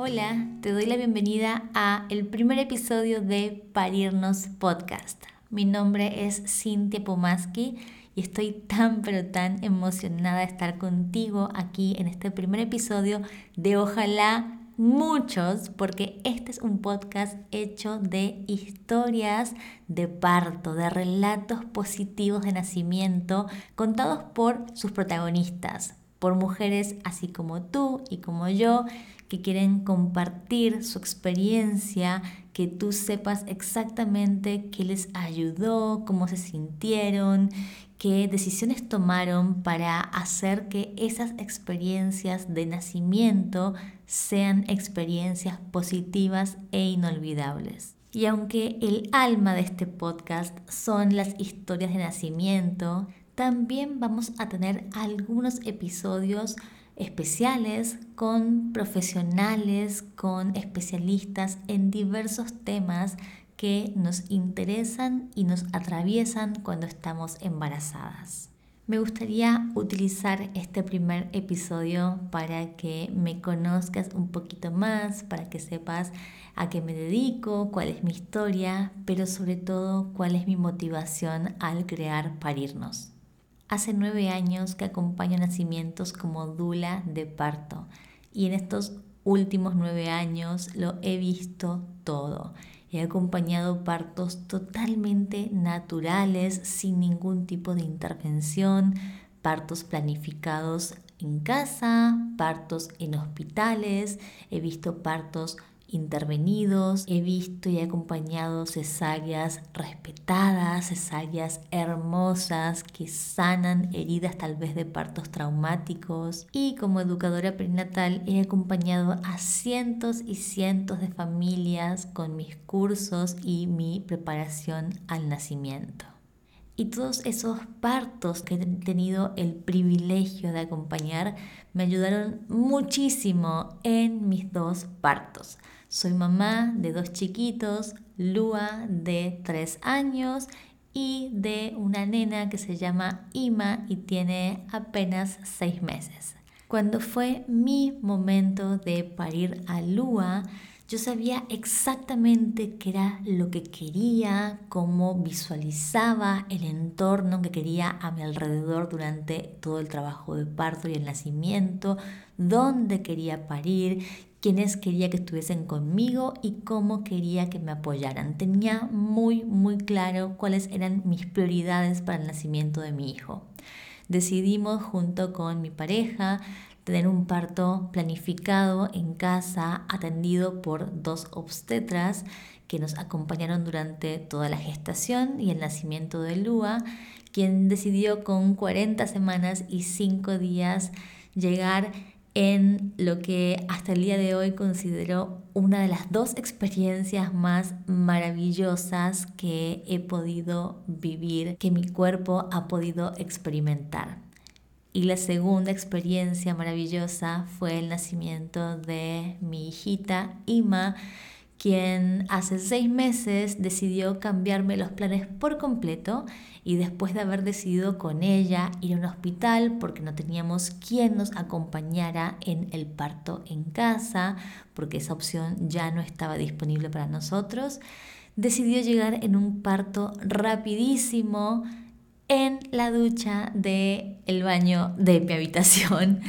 Hola, te doy la bienvenida a el primer episodio de Parirnos Podcast. Mi nombre es Cintia Pomaski y estoy tan pero tan emocionada de estar contigo aquí en este primer episodio de Ojalá muchos, porque este es un podcast hecho de historias de parto, de relatos positivos de nacimiento contados por sus protagonistas, por mujeres así como tú y como yo que quieren compartir su experiencia, que tú sepas exactamente qué les ayudó, cómo se sintieron, qué decisiones tomaron para hacer que esas experiencias de nacimiento sean experiencias positivas e inolvidables. Y aunque el alma de este podcast son las historias de nacimiento, también vamos a tener algunos episodios especiales con profesionales, con especialistas en diversos temas que nos interesan y nos atraviesan cuando estamos embarazadas. Me gustaría utilizar este primer episodio para que me conozcas un poquito más, para que sepas a qué me dedico, cuál es mi historia, pero sobre todo cuál es mi motivación al crear Parirnos. Hace nueve años que acompaño nacimientos como dula de parto y en estos últimos nueve años lo he visto todo. He acompañado partos totalmente naturales, sin ningún tipo de intervención, partos planificados en casa, partos en hospitales, he visto partos intervenidos, he visto y he acompañado cesáreas respetadas, cesáreas hermosas que sanan heridas tal vez de partos traumáticos y como educadora perinatal he acompañado a cientos y cientos de familias con mis cursos y mi preparación al nacimiento. Y todos esos partos que he tenido el privilegio de acompañar me ayudaron muchísimo en mis dos partos. Soy mamá de dos chiquitos, Lua de tres años y de una nena que se llama Ima y tiene apenas seis meses. Cuando fue mi momento de parir a Lua, yo sabía exactamente qué era lo que quería, cómo visualizaba el entorno que quería a mi alrededor durante todo el trabajo de parto y el nacimiento, dónde quería parir quiénes quería que estuviesen conmigo y cómo quería que me apoyaran. Tenía muy, muy claro cuáles eran mis prioridades para el nacimiento de mi hijo. Decidimos junto con mi pareja tener un parto planificado en casa, atendido por dos obstetras que nos acompañaron durante toda la gestación y el nacimiento de Lua, quien decidió con 40 semanas y 5 días llegar en lo que hasta el día de hoy considero una de las dos experiencias más maravillosas que he podido vivir, que mi cuerpo ha podido experimentar. Y la segunda experiencia maravillosa fue el nacimiento de mi hijita Ima, quien hace seis meses decidió cambiarme los planes por completo y después de haber decidido con ella ir a un hospital porque no teníamos quien nos acompañara en el parto en casa, porque esa opción ya no estaba disponible para nosotros, decidió llegar en un parto rapidísimo en la ducha del el baño de mi habitación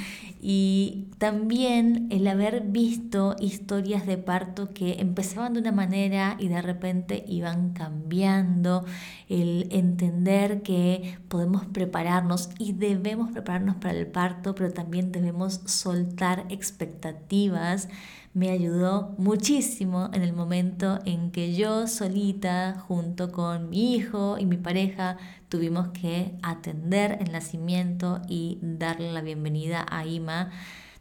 y también el haber visto historias de parto que empezaban de una manera y de repente iban cambiando, el entender que podemos prepararnos y debemos prepararnos para el parto, pero también debemos soltar expectativas me ayudó muchísimo en el momento en que yo solita, junto con mi hijo y mi pareja, tuvimos que atender el nacimiento y darle la bienvenida a Ima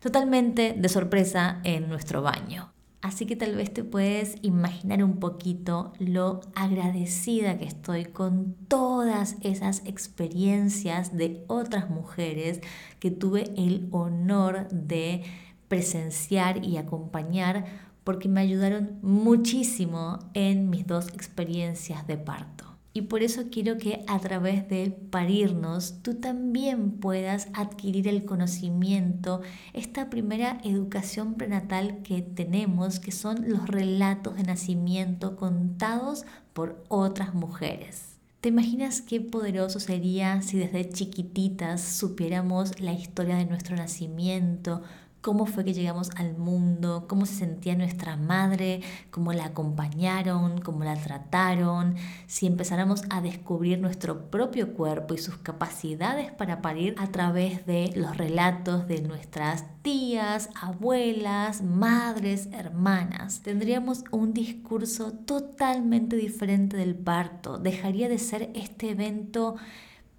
totalmente de sorpresa en nuestro baño. Así que tal vez te puedes imaginar un poquito lo agradecida que estoy con todas esas experiencias de otras mujeres que tuve el honor de presenciar y acompañar porque me ayudaron muchísimo en mis dos experiencias de parto. Y por eso quiero que a través de parirnos tú también puedas adquirir el conocimiento, esta primera educación prenatal que tenemos, que son los relatos de nacimiento contados por otras mujeres. ¿Te imaginas qué poderoso sería si desde chiquititas supiéramos la historia de nuestro nacimiento, cómo fue que llegamos al mundo, cómo se sentía nuestra madre, cómo la acompañaron, cómo la trataron, si empezáramos a descubrir nuestro propio cuerpo y sus capacidades para parir a través de los relatos de nuestras tías, abuelas, madres, hermanas. Tendríamos un discurso totalmente diferente del parto. Dejaría de ser este evento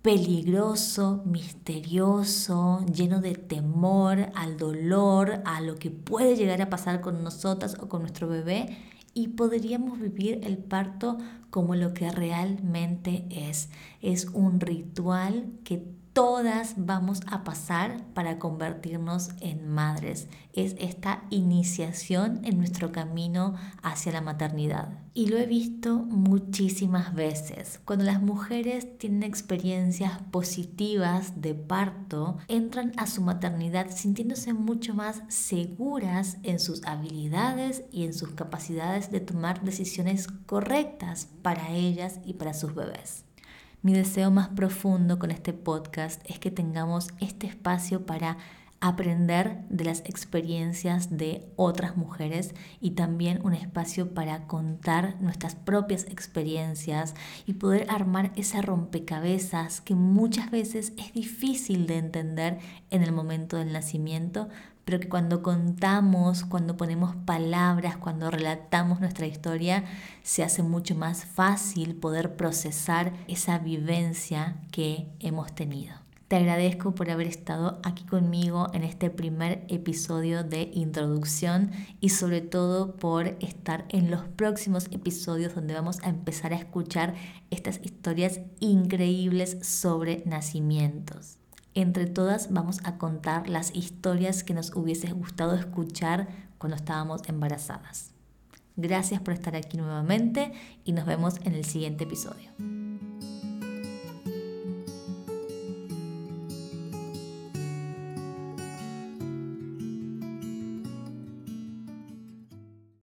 peligroso, misterioso, lleno de temor al dolor, a lo que puede llegar a pasar con nosotras o con nuestro bebé y podríamos vivir el parto como lo que realmente es. Es un ritual que todas vamos a pasar para convertirnos en madres. Es esta iniciación en nuestro camino hacia la maternidad. Y lo he visto muchísimas veces. Cuando las mujeres tienen experiencias positivas de parto, entran a su maternidad sintiéndose mucho más seguras en sus habilidades y en sus capacidades de tomar decisiones correctas para ellas y para sus bebés. Mi deseo más profundo con este podcast es que tengamos este espacio para aprender de las experiencias de otras mujeres y también un espacio para contar nuestras propias experiencias y poder armar ese rompecabezas que muchas veces es difícil de entender en el momento del nacimiento, pero que cuando contamos, cuando ponemos palabras, cuando relatamos nuestra historia, se hace mucho más fácil poder procesar esa vivencia que hemos tenido. Te agradezco por haber estado aquí conmigo en este primer episodio de introducción y sobre todo por estar en los próximos episodios donde vamos a empezar a escuchar estas historias increíbles sobre nacimientos. Entre todas vamos a contar las historias que nos hubiese gustado escuchar cuando estábamos embarazadas. Gracias por estar aquí nuevamente y nos vemos en el siguiente episodio.